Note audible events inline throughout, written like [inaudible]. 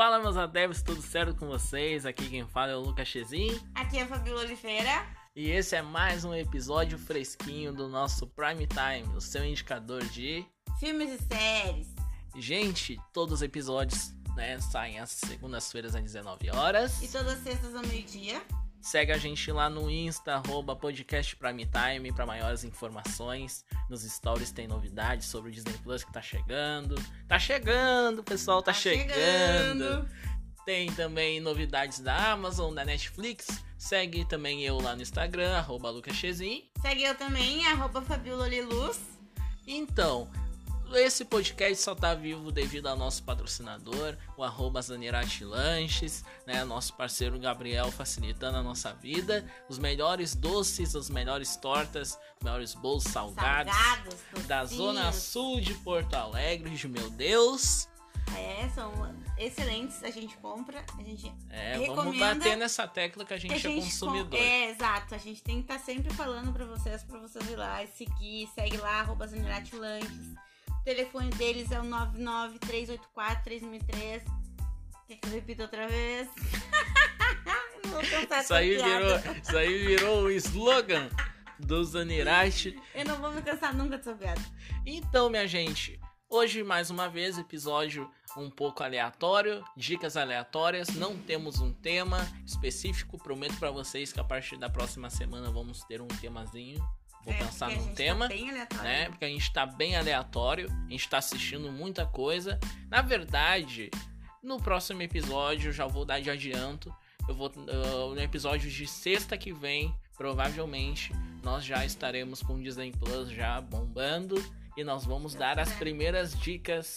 Fala meus adeptos, tudo certo com vocês? Aqui quem fala é o Lucas Chezin. Aqui é a Fabiola Oliveira. E esse é mais um episódio fresquinho do nosso Prime Time, o seu indicador de filmes e séries. Gente, todos os episódios né, saem às segundas-feiras às 19 horas. E todas as sextas ao meio-dia. Segue a gente lá no Insta, arroba podcast Prime Time para maiores informações. Nos stories tem novidades sobre o Disney Plus que tá chegando. Tá chegando, pessoal, tá, tá chegando. chegando. Tem também novidades da Amazon, da Netflix. Segue também eu lá no Instagram, arroba Lucachezin. Segue eu também, arroba Fabiola Liluz. Então, esse podcast só tá vivo devido ao nosso patrocinador, o arroba Zanirati Lanches, né? Nosso parceiro Gabriel facilitando a nossa vida. Os melhores doces, as melhores tortas, os melhores bolos salgados, salgados da Zona Sul de Porto Alegre, meu Deus. É, são excelentes, a gente compra, a gente É, vamos bater nessa tecla que a gente, que a é gente é consumidor. É, exato, a gente tem que estar tá sempre falando para vocês, para vocês ir lá e seguir, segue lá, arroba Zanirati Lanches o telefone deles é o 993843003. Quer que eu repita outra vez? [laughs] isso, aí virou, isso aí virou o slogan do Zanirashi. Eu não vou me cansar nunca dessa piada. Então, minha gente, hoje mais uma vez episódio um pouco aleatório, dicas aleatórias, não temos um tema específico, prometo para vocês que a partir da próxima semana vamos ter um temazinho Vou é, pensar num tá tema, tá né? Porque a gente tá bem aleatório, a gente tá assistindo muita coisa. Na verdade, no próximo episódio, já vou dar de adianto. Eu vou uh, no episódio de sexta que vem, provavelmente nós já estaremos com o Disney Plus já bombando e nós vamos dar as primeiras dicas,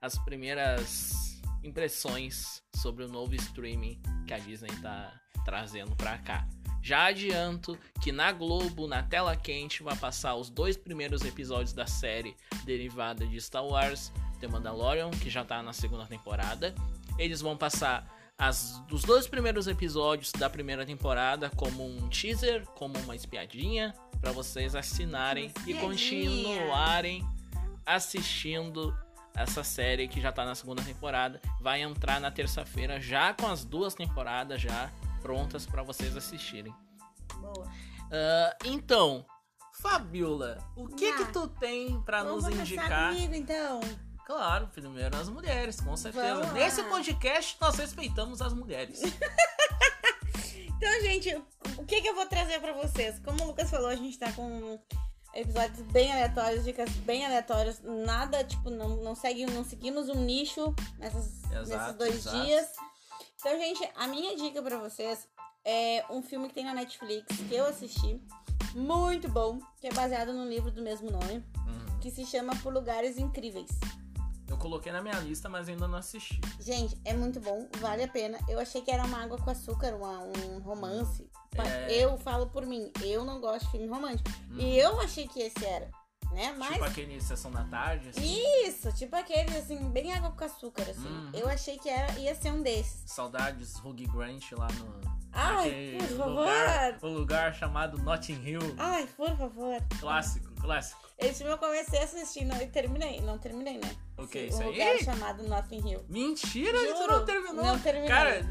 as primeiras impressões sobre o novo streaming que a Disney tá trazendo para cá. Já adianto que na Globo, na tela quente, vai passar os dois primeiros episódios da série derivada de Star Wars, The Mandalorian, que já tá na segunda temporada. Eles vão passar as, os dois primeiros episódios da primeira temporada como um teaser, como uma espiadinha, para vocês assinarem e continuarem assistindo essa série que já tá na segunda temporada. Vai entrar na terça-feira já com as duas temporadas já prontas para vocês assistirem. Boa. Uh, então, Fabiola, o que ah, que tu tem para nos indicar? Comigo, então. Claro, primeiro as mulheres, com certeza. Nesse podcast nós respeitamos as mulheres. [laughs] então, gente, o que que eu vou trazer para vocês? Como o Lucas falou, a gente tá com episódios bem aleatórios, dicas bem aleatórias, nada, tipo, não, não, segue, não seguimos um nicho nessas, exato, nesses dois exato. dias. Então, gente, a minha dica para vocês é um filme que tem na Netflix que eu assisti, muito bom, que é baseado no livro do mesmo nome, uhum. que se chama Por Lugares Incríveis. Eu coloquei na minha lista, mas ainda não assisti. Gente, é muito bom, vale a pena. Eu achei que era uma água com açúcar, uma, um romance. É... Eu falo por mim, eu não gosto de filme romântico. Uhum. E eu achei que esse era né? Mas... Tipo aquele Sessão da Tarde, assim? Isso, tipo aquele, assim, bem água com açúcar, assim. Uhum. Eu achei que era, ia ser um desses. Saudades Hugh Grant lá no... Ai, por favor! Lugar, o lugar chamado Notting Hill. Ai, por favor. Clássico, clássico. Esse filme eu comecei a assistir não, e terminei. Não terminei, né? O que, isso um aí? lugar chamado Notting Hill. Mentira, Juro, tu não terminou? Não terminei. Cara,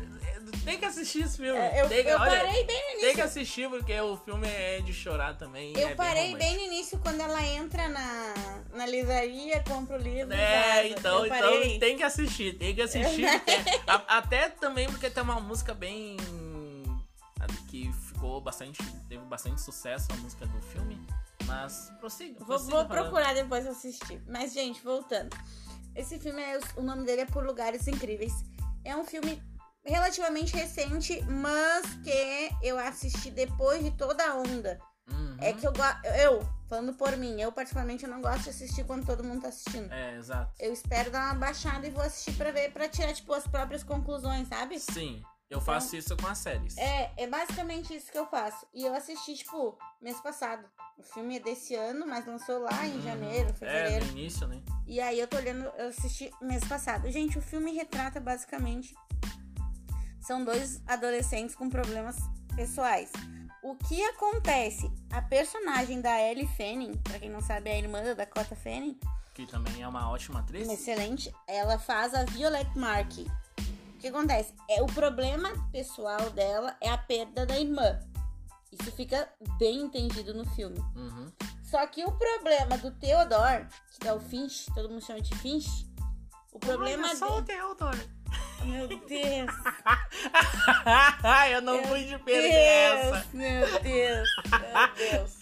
tem que assistir esse filme. É, eu, tem eu olha, parei bem no início. Tem que assistir, porque o filme é de chorar também. Eu é parei bem, bem, no início, quando ela entra na, na livraria, compra o livro. É, então, então tem que assistir, tem que assistir. [laughs] a, até também porque tem uma música bem. que ficou bastante. teve bastante sucesso a música do filme. Mas prossiga. Vou, vou procurar depois assistir. Mas, gente, voltando. Esse filme, é, o nome dele é Por Lugares Incríveis. É um filme relativamente recente, mas que eu assisti depois de toda a onda. Uhum. É que eu eu, falando por mim, eu particularmente eu não gosto de assistir quando todo mundo tá assistindo. É, exato. Eu espero dar uma baixada e vou assistir para ver, para tirar tipo as próprias conclusões, sabe? Sim. Eu então, faço isso com as séries. É, é basicamente isso que eu faço. E eu assisti, tipo, mês passado. O filme é desse ano, mas lançou lá em uhum. janeiro, fevereiro. É, no início, né? E aí eu tô olhando, eu assisti mês passado. Gente, o filme retrata basicamente são dois adolescentes com problemas pessoais. O que acontece? A personagem da Ellie Fanning, pra quem não sabe, é a irmã da Dakota Fanning. Que também é uma ótima atriz. Excelente. Ela faz a Violet Mark. O que acontece? É, o problema pessoal dela é a perda da irmã. Isso fica bem entendido no filme. Uhum. Só que o problema do Theodore, que é o Finch, todo mundo chama de Finch, o problema Olha só o dele. Theodore. Meu Deus! [laughs] eu não Meu pude perder essa. Deus, meu Deus, meu Deus.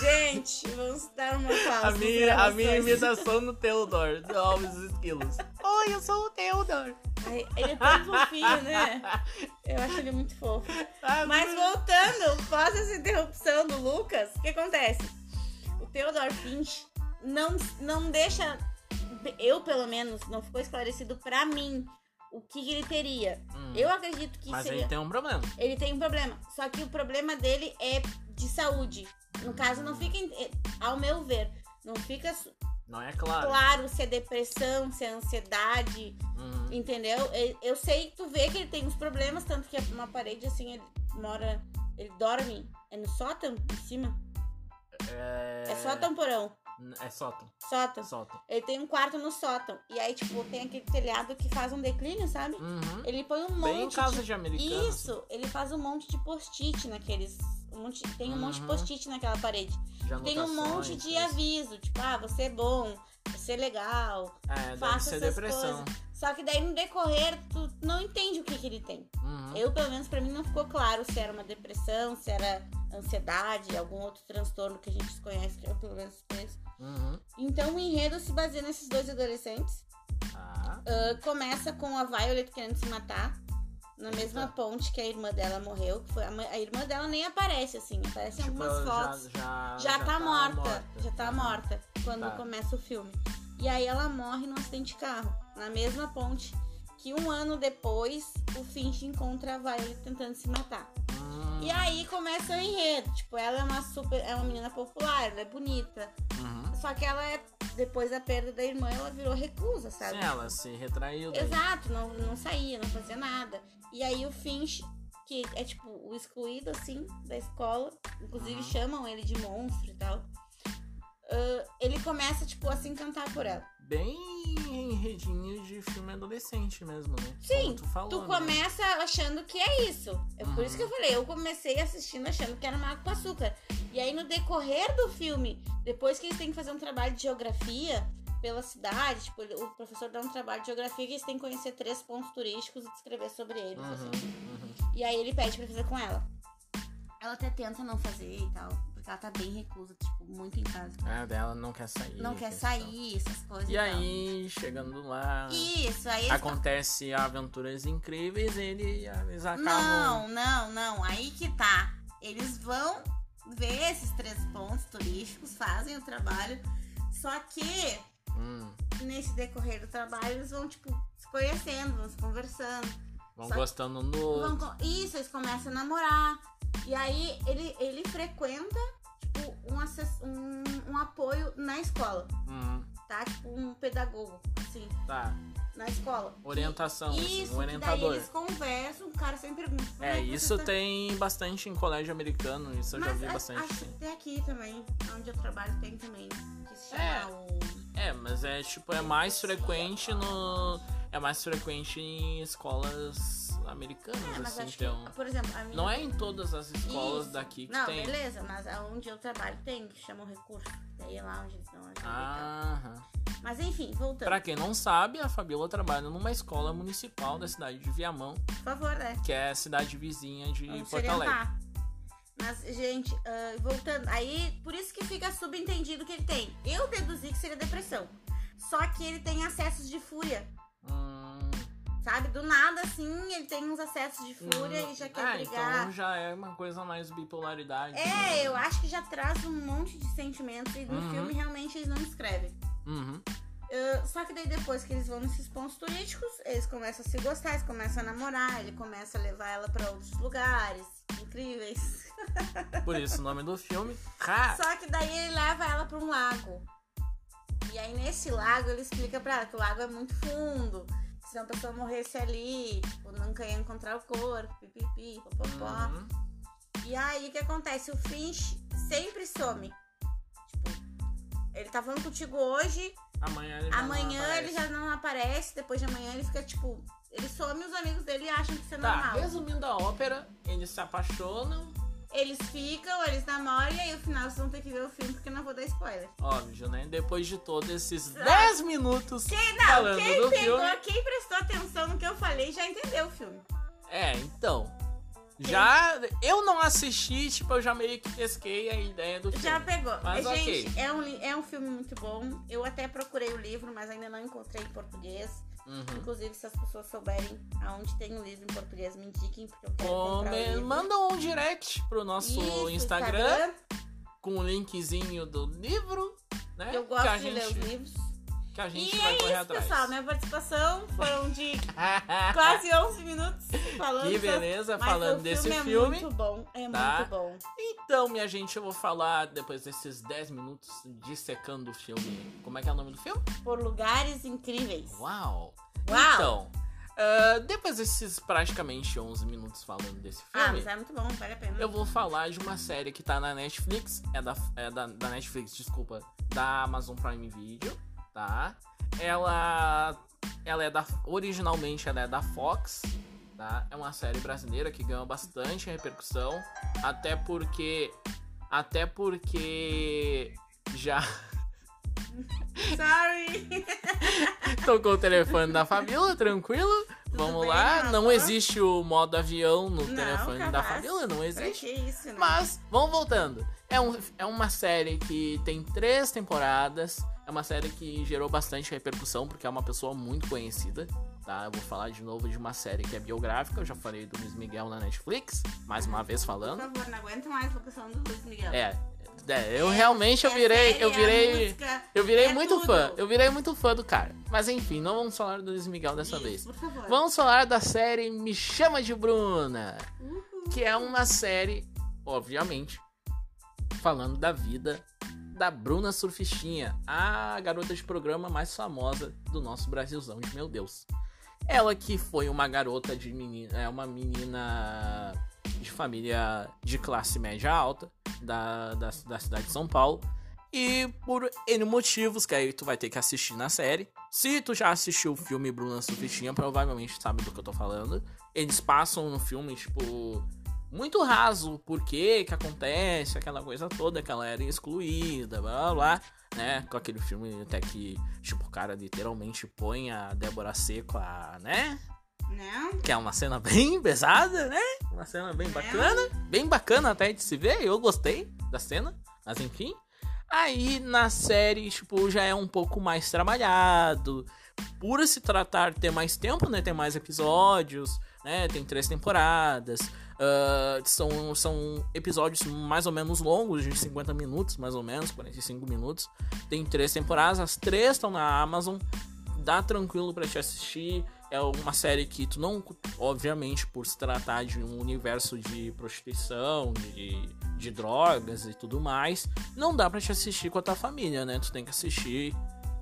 Gente, vamos dar uma pausa. A minha, a minha imitação no Theodore, do Alves Esquilos. Oi, eu sou o Theodore. Ai, Ele é tão fofinho, né? Eu acho ele muito fofo. Ah, Mas voltando, após essa interrupção do Lucas, o que acontece? O Theodore Finch não, não deixa. Eu, pelo menos, não ficou esclarecido pra mim o que, ele teria. Hum. Eu acredito que Mas seria. ele tem um problema. Ele tem um problema. Só que o problema dele é de saúde. No caso, não fica. eh, Ao meu ver, não fica Não é claro. claro se é depressão, se é ansiedade, Uhum. entendeu? Eu, sei, tu vê que ele tem uns problemas, tanto que é uma parede assim, ele mora. Ele dorme. É no sótão, em cima? É... É sótão porão. É sótão. Sótão. Sótão. Ele tem um quarto no sótão. E aí, tipo, tem aquele telhado que faz um declínio, sabe? Uhum. Ele põe um Bem em monte casa de de americano. assim. Isso, ele faz um monte de post-it naqueles. Um monte, tem um monte de Uhum. post-it naquela parede. de Tem um monte de aviso, tipo, ah, você é bom, é legal. É, faça ser essas depressão. Só que daí no decorrer, tu não entende o que, que ele tem. Uhum. Eu, pelo menos, pra mim não ficou claro se era uma depressão, se era ansiedade, algum outro transtorno que a gente desconhece, que eu pelo menos conheço. Uhum. Então o enredo se baseia nesses dois adolescentes. Ah, começa com a Violet querendo se matar. Na mesma Eita. ponte que a irmã dela morreu. Que foi a, a irmã dela nem aparece, assim. Aparece em Tipo, algumas fotos. Já, já, Já, tá, morta, Já tá Uhum. morta quando Tá. começa o filme. E aí ela morre num acidente de carro. Na mesma ponte. Que um ano depois o Finch encontra a Violet tentando se matar. Hum. E aí começa o enredo. Tipo, ela é uma super. É uma menina popular, ela é bonita. Uhum. Só que ela é. Depois da perda da irmã, ela virou recusa, sabe? Sim, ela se retraiu. daí. Exato, não, não saía, não fazia nada. E aí o Finch, que é tipo o excluído, assim, da escola, inclusive Uhum. chamam ele de monstro e tal. ah, ele começa, tipo, a se encantar por ela. Bem enredinho de filme adolescente mesmo, né? Sim, Como tu falou, Tu né? começa achando que é isso. É por Uhum. isso que eu falei, eu comecei assistindo achando que era água com açúcar. E aí no decorrer do filme, depois que eles têm que fazer um trabalho de geografia pela cidade, tipo, o professor dá um trabalho de geografia que eles têm que conhecer três pontos turísticos e descrever sobre eles, Uhum, assim. uhum. E aí ele pede pra fazer com ela. Ela até tenta não fazer e tal, porque ela tá bem recusa, tipo, muito em casa. É, dela não quer sair. Não quer sair, essas coisas. E aí, chegando lá, Isso, aí acontece aventuras incríveis, ele, eles acabam. Não, não, não. Aí que tá. Eles vão ver esses três pontos turísticos, fazem o trabalho. Só que Hum, nesse decorrer do trabalho eles vão, tipo, se conhecendo, vão se conversando. vão gostando no Vão outro. co- Isso, eles começam a namorar. E aí ele, ele frequenta, tipo, um, acess- um, um apoio na escola, Hum, tá? Tipo, um pedagogo, assim, tá. Na escola. Orientação, assim, isso, um que daí orientador. eles conversam, o cara sempre pergunta. "Como É, você isso tá?" tem bastante em colégio americano, isso eu já vi a- bastante, acho sim. que até aqui também, onde eu trabalho, tem também. Que se chama É. o. É, mas é tipo, é mais frequente no. É mais frequente em escolas americanas, É, mas assim, acho então. que, por exemplo, minha. Não é em todas as escolas Isso. daqui que Não, tem. beleza, mas aonde eu trabalho tem, que chama o recurso. Daí é lá onde eles dão ajuda tal. Mas enfim, voltando. Pra quem não sabe, a Fabiola trabalha numa escola municipal da cidade de Viamão, Por favor, né? que é a cidade vizinha de Vamos Porto Alegre. Mas, gente, ah, voltando. Aí, por isso que fica subentendido que ele tem. Eu deduzi que seria depressão. Só que ele tem acessos de fúria. Hum, Sabe? Do nada, assim, ele tem uns acessos de fúria hum, e já quer ah, brigar. então já é uma coisa mais bipolaridade. É, né? eu acho que já traz um monte de sentimentos e no Uhum. filme realmente eles não escrevem. Uhum. Ah, só que daí depois que eles vão nesses pontos turísticos, eles começam a se gostar, eles começam a namorar, ele começa a levar ela pra outros lugares incríveis. [laughs] Por isso o nome do filme. Ha! Só que daí ele leva ela pra um lago. E aí nesse lago ele explica pra ela que o lago é muito fundo. Se uma pessoa morresse ali, tipo, nunca ia encontrar o corpo, pipipi, popopó. Uhum. E aí o que acontece? O Finch sempre some. Tipo, ele tá falando contigo hoje, Amanhã ele já não amanhã ele aparece. já não aparece, depois de amanhã ele fica, tipo, Ele some os amigos dele e acham que isso é Tá, normal. resumindo a ópera, eles se apaixonam. Eles ficam, eles namoram e aí no final vocês vão ter que ver o filme porque eu não vou dar spoiler. Óbvio, né? Depois de todos esses Ah. 10 minutos Quem, não, falando quem do pegou, filme. quem prestou atenção no que eu falei já entendeu o filme. É, então. Já. Eu não assisti, tipo, eu já meio que pesquei a ideia do filme. Já pegou. Mas. Gente, é um, é um filme muito bom. Eu até procurei o livro, mas ainda não encontrei em português. Uhum. Inclusive, se as pessoas souberem aonde tem o livro em português, me indiquem, porque eu quero comprar. Manda um direct pro nosso Isso, Instagram, com o linkzinho do livro, né? Eu gosto de gente, ler os livros. Que a gente E vai é correr isso, atrás. pessoal. Minha participação foram de [laughs] quase 11 minutos falando. Que beleza, mas falando desse filme. filme. É muito bom. É tá? muito bom. Então, minha gente, eu vou falar depois desses 10 minutos dissecando o filme. Como é que é o nome do filme? Por lugares incríveis. Uau! Uau! Então, ah, depois desses praticamente 11 minutos falando desse ah, filme, mas é muito bom, vale a pena. eu vou falar de uma série que tá na Netflix. É da, é da, da Netflix, desculpa. Da Amazon Prime Video, tá? Ela. Ela é da. Originalmente ela é da Fox. Tá? É uma série brasileira que ganhou bastante repercussão. Até porque. Até porque. Já. [laughs] Sorry! [laughs] Tocou o telefone da Fabiola, tranquilo. Vamos bem, lá. Não amor? existe o modo avião no Não, telefone da capaz. Fabiola, não Pra existe. isso, né? Mas, vamos voltando. É, um, é uma série que tem três temporadas. É uma série que gerou bastante repercussão, porque é uma pessoa muito conhecida. Tá? Eu vou falar de novo de uma série que é biográfica. Eu já falei do Luiz Miguel na Netflix. Mais uma vez Por falando. favor, não aguento mais a locução do Luiz Miguel. É. é, eu É, realmente eu é virei. série, Eu é virei. música, Eu virei é muito tudo. fã. Eu virei muito fã do cara. Mas enfim, não vamos falar do Luiz Miguel dessa Isso, vez. Por. Vamos falar da série Me Chama de Bruna. Que é uma série, obviamente, falando da vida da Bruna Surfistinha, a garota de programa mais famosa do nosso Brasilzão meu Deus. Ela que foi uma garota de menina, é uma menina de família de classe média alta da, da, da cidade de São Paulo. E por N motivos, que aí tu vai ter que assistir na série. Se tu já assistiu o filme Bruna Surfistinha, provavelmente sabe do que eu tô falando. Eles passam no filme, tipo, muito raso o porquê que acontece, aquela coisa toda, que ela era excluída, blá blá blá, né? Com aquele filme até que, tipo, o cara literalmente põe a Débora Seco a, né? Não? Que é uma cena bem pesada, né? Uma cena bem bacana. Bem bacana até de se ver. Eu gostei da cena. Mas enfim. Aí na série, tipo, já é um pouco mais trabalhado. Por se tratar ter mais tempo, né? Tem mais episódios, né? Tem três temporadas. Ah, são, são episódios mais ou menos longos, de 50 minutos, mais ou menos, 45 minutos. Tem três temporadas, as três estão na Amazon. Dá tranquilo pra te assistir. É uma série que tu não, obviamente, por se tratar de um universo de prostituição, de, de drogas e tudo mais, não dá pra te assistir com a tua família, né? Tu tem que assistir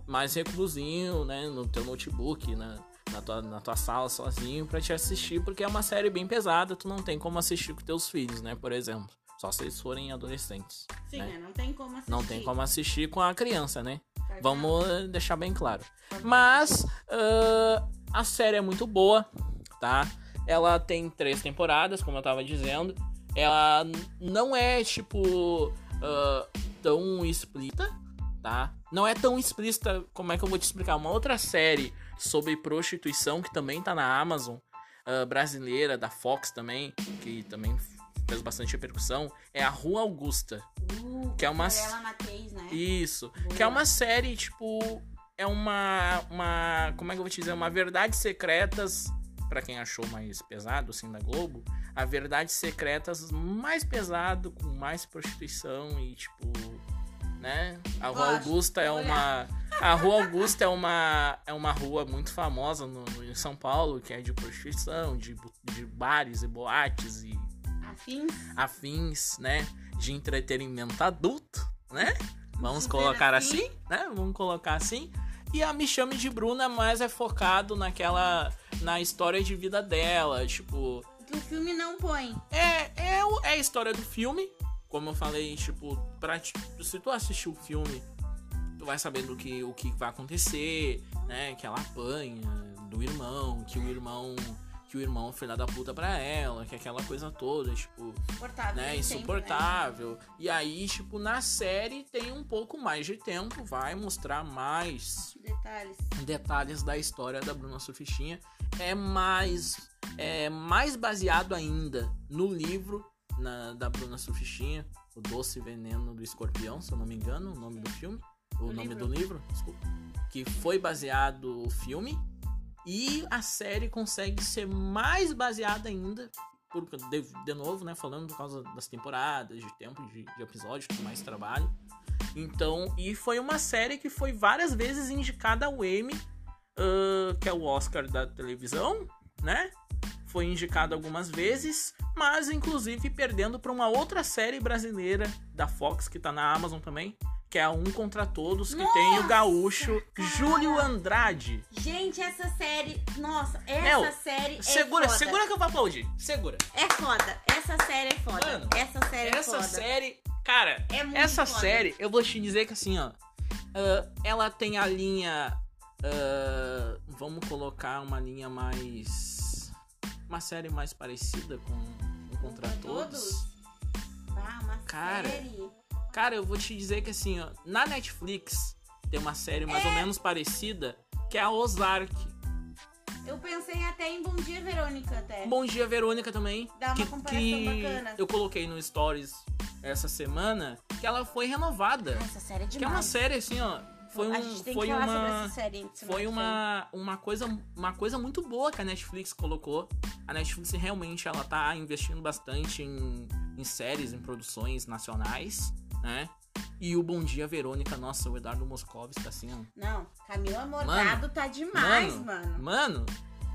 mais reclusinho, né? No teu notebook, na, na, tua, na tua sala sozinho pra te assistir, porque é uma série bem pesada, tu não tem como assistir com teus filhos, né? Por exemplo. Só se eles forem adolescentes. Sim, né? né? Não tem como assistir. Não tem como assistir com a criança, né? Pode Vamos deixar bem claro. Mas ah, a série é muito boa, tá? Ela tem três temporadas, como eu tava dizendo. Ela não é, tipo, ah, tão explícita, tá? Não é tão explícita, como é que eu vou te explicar? Uma outra série sobre prostituição que também tá na Amazon, ah, brasileira, da Fox também, que também fez bastante repercussão, é a Rua Augusta. Uh, que é uma- Mateis, né? Isso. Boa. Que é uma série, tipo. É uma. uma como é que eu vou te dizer? Uma Verdades Secretas. Pra quem achou mais pesado, assim, da Globo. A Verdades Secretas mais pesado, com mais prostituição e, tipo. Né? A Rua Gosto. Augusta é uma. A Rua Augusta é uma, é uma rua muito famosa no, em São Paulo, que é de prostituição, de, de bares e boates e Afins. afins, né? De entretenimento adulto, né? Vamos colocar assim. assim, né? Vamos colocar assim. E a Me Chame de Bruna mais é focado naquela. na história de vida dela. Tipo, Que o filme não põe. é, é, é a história do filme. Como eu falei, tipo, pra, se tu assistir o filme, vai sabendo que, o que vai acontecer, né? Que ela apanha do irmão, que o irmão. Que o irmão foi filha da puta pra ela, que aquela coisa toda, tipo. Insuportável. Né, sempre, insuportável. E aí, tipo, na série tem um pouco mais de tempo, vai mostrar mais né? Detalhes. detalhes da história da Bruna Surfistinha. É mais, é mais baseado ainda no livro na- da Bruna Surfistinha, O Doce Veneno do Escorpião, se eu não me engano, o nome do filme. O nome livro. do livro, desculpa. Que foi baseado o filme. E a série consegue ser mais baseada ainda. Por, de, de novo, né? Falando por causa das temporadas, de tempo de, de episódio, com mais trabalho. Então, e foi uma série que foi várias vezes indicada ao Emmy, ah, que é o Oscar da televisão, né? Foi indicada algumas vezes, mas inclusive perdendo para uma outra série brasileira da Fox que tá na Amazon também, que é a Um contra Todos, que tem o Nossa, gaúcho cara. Júlio Andrade. Gente, essa série. Nossa, essa Meu, série. Segura, é foda. segura que eu vou aplaudir. Segura. É foda. Essa série é foda. Mano, essa série é Essa foda. série, cara, É essa foda. série, eu vou te dizer que assim, ó, ah, ela tem a linha, ah, vamos colocar uma linha mais, uma série mais parecida com um Contra Todos. Ah, uma Cara, série. Cara, eu vou te dizer que assim, ó, na Netflix tem uma série mais ou menos parecida que é a Ozark. Eu pensei até em Bom Dia Verônica até. Bom dia, Verônica também. Dá uma que, comparação que bacana. eu coloquei no Stories essa semana que ela foi renovada. Essa série é Que é demais. uma série assim, ó. Foi, a um, gente tem foi que falar sobre uma. essa série. Foi que uma, uma, coisa, uma coisa muito boa que a Netflix colocou. A Netflix realmente ela tá investindo bastante em, em séries, em produções nacionais, né? E o Bom Dia Verônica, nossa, o Eduardo Moscovitz tá assim, ó. Não, Camila Morgado tá demais, mano. Mano,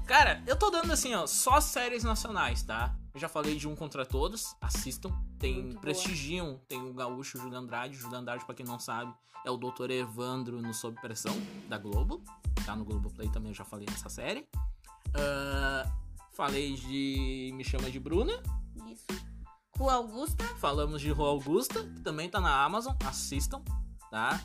cara, eu tô dando assim, ó, só séries nacionais, tá? Eu já falei de Um Contra Todos, assistam. Tem Muito boa. Prestigiam, tem o gaúcho Júlio Andrade. Júlio Andrade, pra quem não sabe, é o Dr. Evandro no Sob Pressão, da Globo. Tá no Globoplay também, eu já falei nessa série. Ah, falei de Me Chama de Bruna. Isso. Rua Augusta. Falamos de Rua Augusta, que também tá na Amazon. Assistam, tá?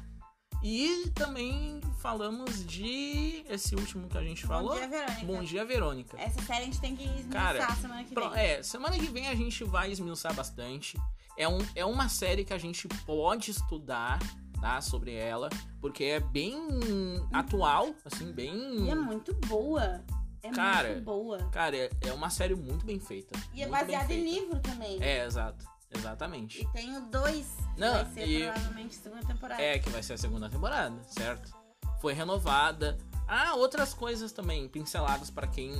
E também falamos de esse último que a gente falou. Bom Dia Verônica. Bom Dia, Verônica. Essa série a gente tem que esmiuçar Cara, semana que vem. É, semana que vem a gente vai esmiuçar bastante. É, um, é uma série que a gente pode estudar, tá? Sobre ela. Porque é bem atual, assim, bem. E é muito boa. É Cara, muito boa. Cara, é, é uma série muito bem feita. E é baseada em livro também. É, exato. Exatamente. E tem o 2. Não, vai ser e- provavelmente segunda temporada. É, que vai ser a segunda temporada, certo? Foi renovada. Ah, outras coisas também, pinceladas pra quem,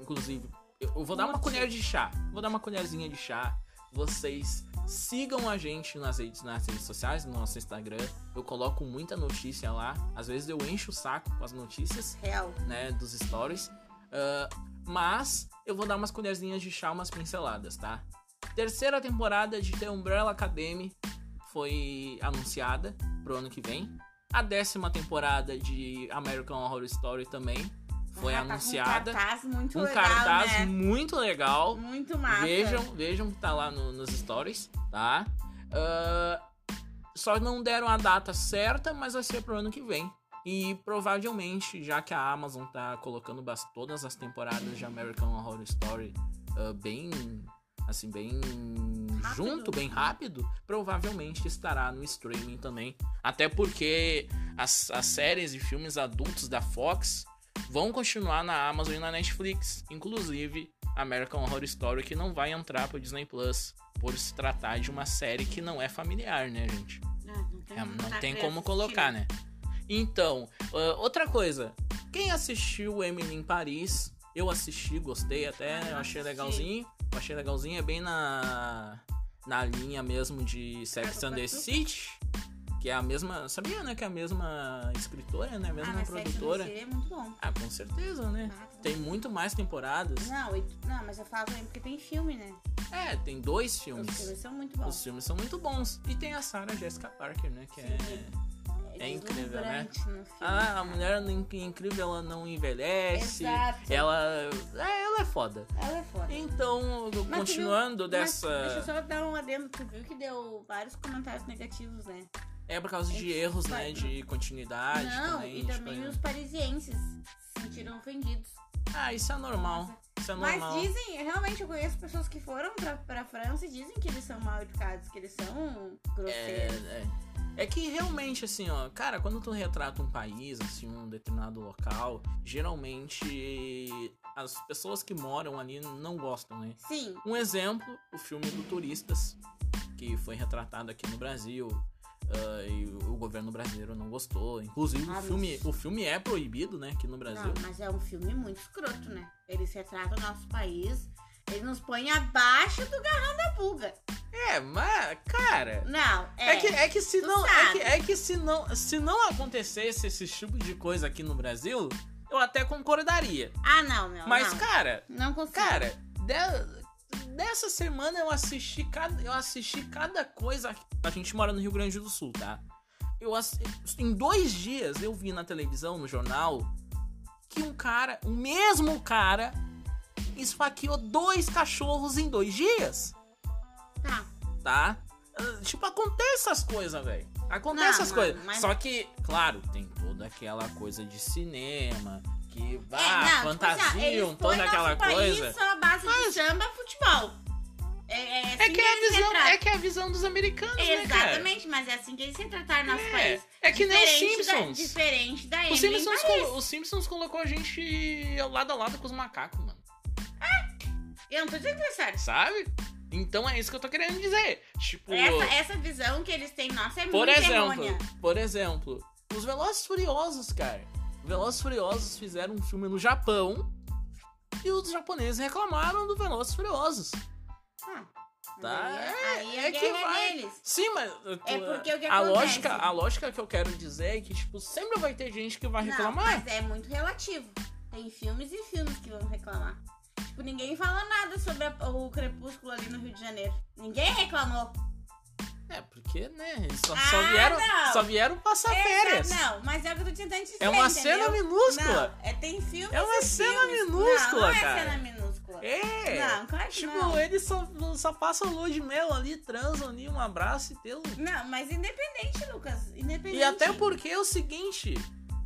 inclusive. Eu vou dar uma colher de chá. Vou dar uma colherzinha de chá. Vocês sigam a gente nas redes, nas redes sociais, no nosso Instagram. Eu coloco muita notícia lá. Às vezes eu encho o saco com as notícias, Real. né, dos stories. Ah, mas eu vou dar umas colherzinhas de chá, umas pinceladas, tá? Terceira temporada de The Umbrella Academy foi anunciada pro ano que vem. A décima temporada de American Horror Story também foi Ah, tá anunciada. Um cartaz muito um legal, cartaz né? muito legal. Muito massa. Vejam, vejam que tá lá no- nos stories, tá? Ah, só não deram a data certa, mas vai ser pro ano que vem. E provavelmente, já que a Amazon tá colocando todas as temporadas de American Horror Story ah, bem. Assim, bem. Rápido. junto, bem rápido, provavelmente estará no streaming também. Até porque as, as séries e filmes adultos da Fox vão continuar na Amazon e na Netflix. Inclusive, American Horror Story, que não vai entrar pro Disney Plus. Por se tratar de uma série que não é familiar, né, gente? Ah, não tem, É, não tá tem como colocar, né? Então, ah, outra coisa. Quem assistiu Emily em Paris, eu assisti, gostei até, Ah, eu achei legalzinho. Eu achei legalzinho, é bem na, na linha mesmo de Sex Ah, and the? City. Que é a mesma. Sabia, né? Que é a mesma escritora, né? A Ah, mesma mas Sex and the produtora. City é muito bom. Ah, com certeza, né? Ah, tá Tem muito mais temporadas. Não, não, mas eu falo também porque tem filme, né? É, tem dois Os filmes. filmes são muito bons. Os filmes são muito bons. E tem a Sarah Jessica Parker, né? Que é. É incrível, né? Ah, a mulher é inc- incrível, ela não envelhece. Exato. Ela. É, ela é foda. Ela é foda. Então, Mas continuando viu- dessa. Mas deixa eu só dar um adendo. Tu viu que deu vários comentários negativos, né? É por causa de Eles- erros, né? De continuidade não, também. e também tipo, os parisienses se sentiram ofendidos. Ah, isso é normal. Isso é Mas normal. dizem, realmente eu conheço pessoas que foram pra, pra França e dizem que eles são mal educados, que eles são É, grosseiros. é. É que realmente, assim, ó, cara, quando tu retrata um país, assim, um determinado local, geralmente as pessoas que moram ali não gostam, né? Sim, Um exemplo, o filme do Turistas, que foi retratado aqui no Brasil. Ah, e o governo brasileiro não gostou. Inclusive, Ah, o, filme, mas- o filme é proibido, né, aqui no Brasil. não, mas é um filme muito escroto, né? Eles retratam o nosso país, eles nos põem abaixo do garrão da pulga. É, mas, cara. Não, é. É, que, é que se não. É que, é que se não. Se não acontecesse esse tipo de coisa aqui no Brasil, eu até concordaria. Ah, não, não. Mas, não. cara, Não consigo. cara, de- dessa semana eu assisti cada. Eu assisti cada coisa. A gente mora no Rio Grande do Sul, tá? Eu em dois dias eu vi na televisão, no jornal, que um cara, o mesmo cara, esfaqueou dois cachorros em dois dias. Tá. tá? Tipo, acontece essas coisas, velho. Acontece Não, essas não, coisas. mas- Só que, claro, tem toda aquela coisa de cinema, que É, vá, não, tipo assim, fantasiam, eles toda aquela coisa. País só a base de samba, futebol. É, é assim É que, é a visão, é que é a visão dos americanos, né, cara? Exatamente, mas é assim que eles retrataram nosso É, país. é que nem os Diferente da- Simpsons. diferente da Os Simpsons, colo- os Simpsons colocou a gente ao lado a lado com os macacos, mano. Eu não tô dizendo que é certo. Sabe? Então é isso que eu tô querendo dizer. Tipo, Essa, essa visão que eles têm nossa é por muito exemplo, errônea. por exemplo, os Velozes Furiosos, cara. Velozes Furiosos fizeram um filme no Japão e os japoneses reclamaram do Velozes Furiosos. Ah, mas Tá? Aí, É- aí é a que vai- é deles. Sim, mas É porque o que a acontece? lógica, a lógica que eu quero dizer é que tipo sempre vai ter gente que vai Não, reclamar. mas é muito relativo. Tem filmes e filmes que vão reclamar. Tipo, ninguém fala nada sobre a- o Crepúsculo ali no Rio de Janeiro. Ninguém reclamou. É porque né, eles só, Ah, só vieram, não. só vieram passar férias. Não, mas é o que eu tô tentando dizer, É uma entendeu? cena minúscula. Não, é, tem filmes É uma cena filmes. minúscula, não, não cara. é cena minúscula. É. Não, claro que Tipo, não. eles só, só passam lua de mel ali, transam ali, um abraço e teu. Não, mas independente, Lucas. Independente. E até porque é o seguinte.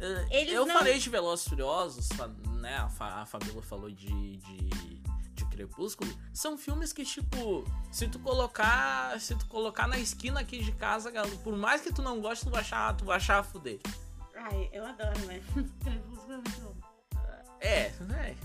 eh, Eles eu não- falei de Velozes Furiosos, né? A, Fa- a Fabíola falou de, de, de Crepúsculo. São filmes que, tipo, se tu colocar. Se tu colocar na esquina aqui de casa, por mais que tu não goste, tu vai achar, tu vai achar a fuder. Ai, eu adoro, né? [laughs] Crepúsculo é muito bom. É, é.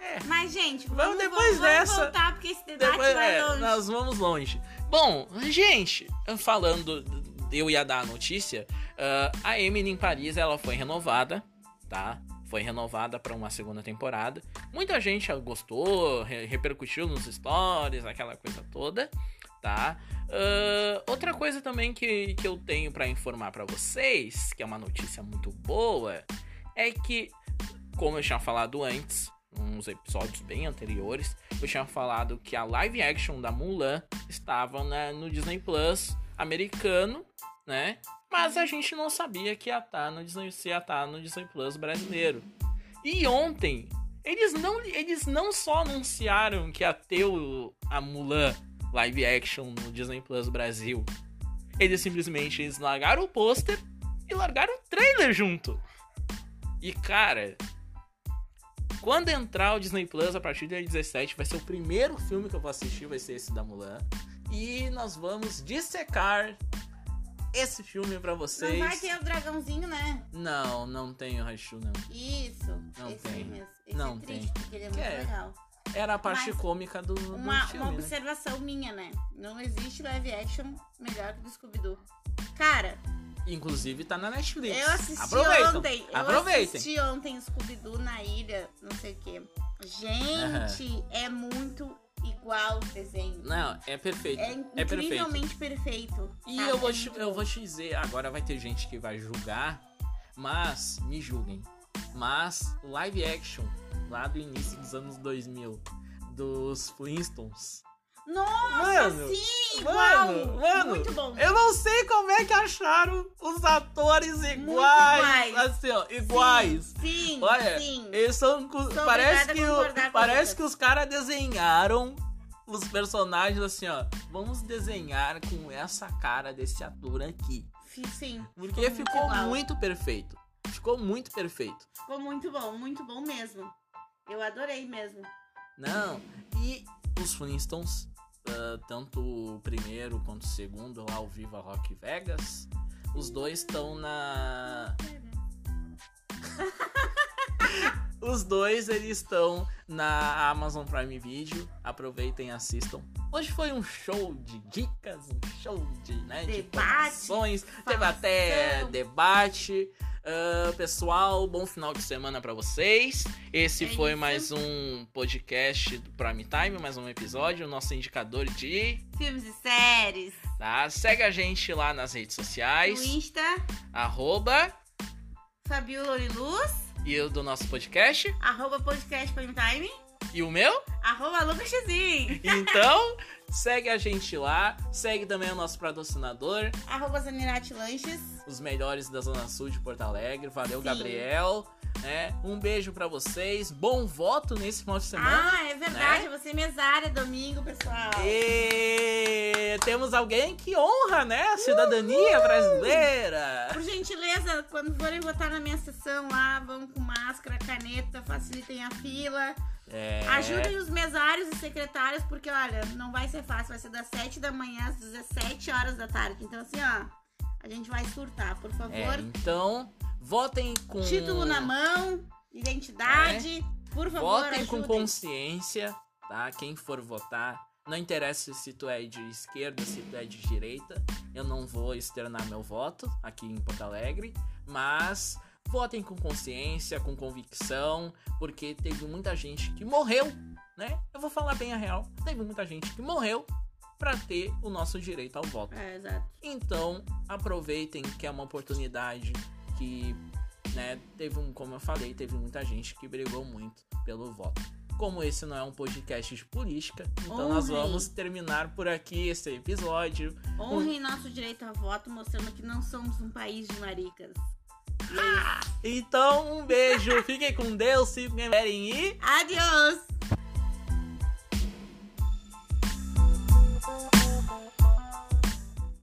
É. Mas, gente, Vamos vamos, depois vamos, vamos dessa. voltar, porque esse debate Depois, vai é, longe. nós vamos longe. Bom, gente, falando, eu ia dar a notícia. ah, a Emily em Paris, ela foi renovada, tá? Foi renovada para uma segunda temporada. Muita gente gostou, re- repercutiu nos stories, aquela coisa toda, tá? Ah, outra coisa também que, que eu tenho para informar para vocês, que é uma notícia muito boa, é que, como eu tinha falado antes, uns episódios bem anteriores, eu tinha falado que a live action da Mulan estava na- no Disney Plus americano, né? Mas a gente não sabia que ia estar no Disney, se ia estar no Disney Plus brasileiro. E ontem, eles não, eles não só anunciaram que ia ter o, a Mulan live action no Disney Plus Brasil. Eles simplesmente eles largaram o pôster e largaram o trailer junto. E cara, quando entrar o Disney Plus a partir do dia 17, vai ser o primeiro filme que eu vou assistir, vai ser esse da Mulan. E nós vamos dissecar esse filme pra vocês. Não vai ter o dragãozinho, né? Não, não tem o Raichu, não. Isso. Não esse tem. mesmo. Esse Não é triste, tem. porque ele é muito É. legal. Era a parte Mas cômica do, do Uma, filme, uma né? observação minha, né? Não existe live action melhor que o do Scooby-Doo. Cara, Inclusive tá na Netflix. eu assisti Aproveitam. ontem. Eu Aproveitem. assisti ontem o Scooby-Doo na ilha, não sei o quê. Gente, é muito igual o desenho. Não, é perfeito. É É, perfeito. incrivelmente perfeito. E sabe? eu vou, É eu vou te dizer, agora vai ter gente que vai julgar, mas me julguem. Mas live action lá do início dos anos 2000 dos Flintstones. Nossa, Mano, sim, mano, igual. mano, Muito bom. Eu não sei como é que acharam os atores iguais, iguais. assim, ó, iguais. Sim, sim, Olha, sim. eles são Sou parece que o- parece que os caras desenharam os personagens assim, ó. Vamos desenhar com essa cara desse ator aqui. sim. Porque muito ficou igual. muito perfeito. Ficou muito perfeito. Ficou muito bom, muito bom mesmo. Eu adorei mesmo. Não, e os Flintstones, ah, tanto o primeiro quanto o segundo, lá o Viva Rock Vegas, os dois estão na. [laughs] Os dois eles estão na Amazon Prime Video. Aproveitem e assistam. Hoje foi um show de dicas, um show de, né, de Debate, informações, teve até debate. Ah, pessoal, bom final de semana pra vocês. Esse É foi isso. mais um podcast do Prime Time, mais um episódio, o nosso indicador de. Filmes e séries. Tá? Segue a gente lá nas redes No sociais, Insta, arroba Fabiola Luz, e o do nosso podcast. arroba podcast Prime Time, E o meu? arroba Lucas Xzinho, Então, [laughs] segue a gente lá. Segue também o nosso patrocinador, arroba Zanirati Lanches. os melhores da Zona Sul de Porto Alegre. Valeu, Sim. Gabriel. Né? Um beijo pra vocês. Bom voto nesse final de semana. Ah, é verdade, né? você é mesária domingo, pessoal. E temos alguém que honra, né? A cidadania brasileira. Por gentileza, quando forem votar na minha sessão lá, vão com máscara, caneta, facilitem a fila. É. Ajudem os mesários e secretários, porque olha, não vai ser fácil, vai ser das 7 da manhã às 17 horas da tarde. Então, assim, ó, a gente vai surtar, por favor. É, então, votem com. Título na mão, identidade, por favor, Votem com ajudem. consciência, tá? Quem for votar. Não interessa se tu é de esquerda, se tu é de direita. Eu não vou externar meu voto aqui em Porto Alegre. Mas votem com consciência, com convicção. Porque teve muita gente que morreu, né? Eu vou falar bem a real. Teve muita gente que morreu pra ter o nosso direito ao voto. É, exato. Então, aproveitem que é uma oportunidade que, né, teve um, como eu falei, teve muita gente que brigou muito pelo voto. Como esse não é um podcast de política, então nós vamos terminar por aqui esse episódio. Honrem nosso direito a voto, mostrando que não somos um país de maricas. E. Então, um beijo, fiquem com Deus, se querem ir. Adiós!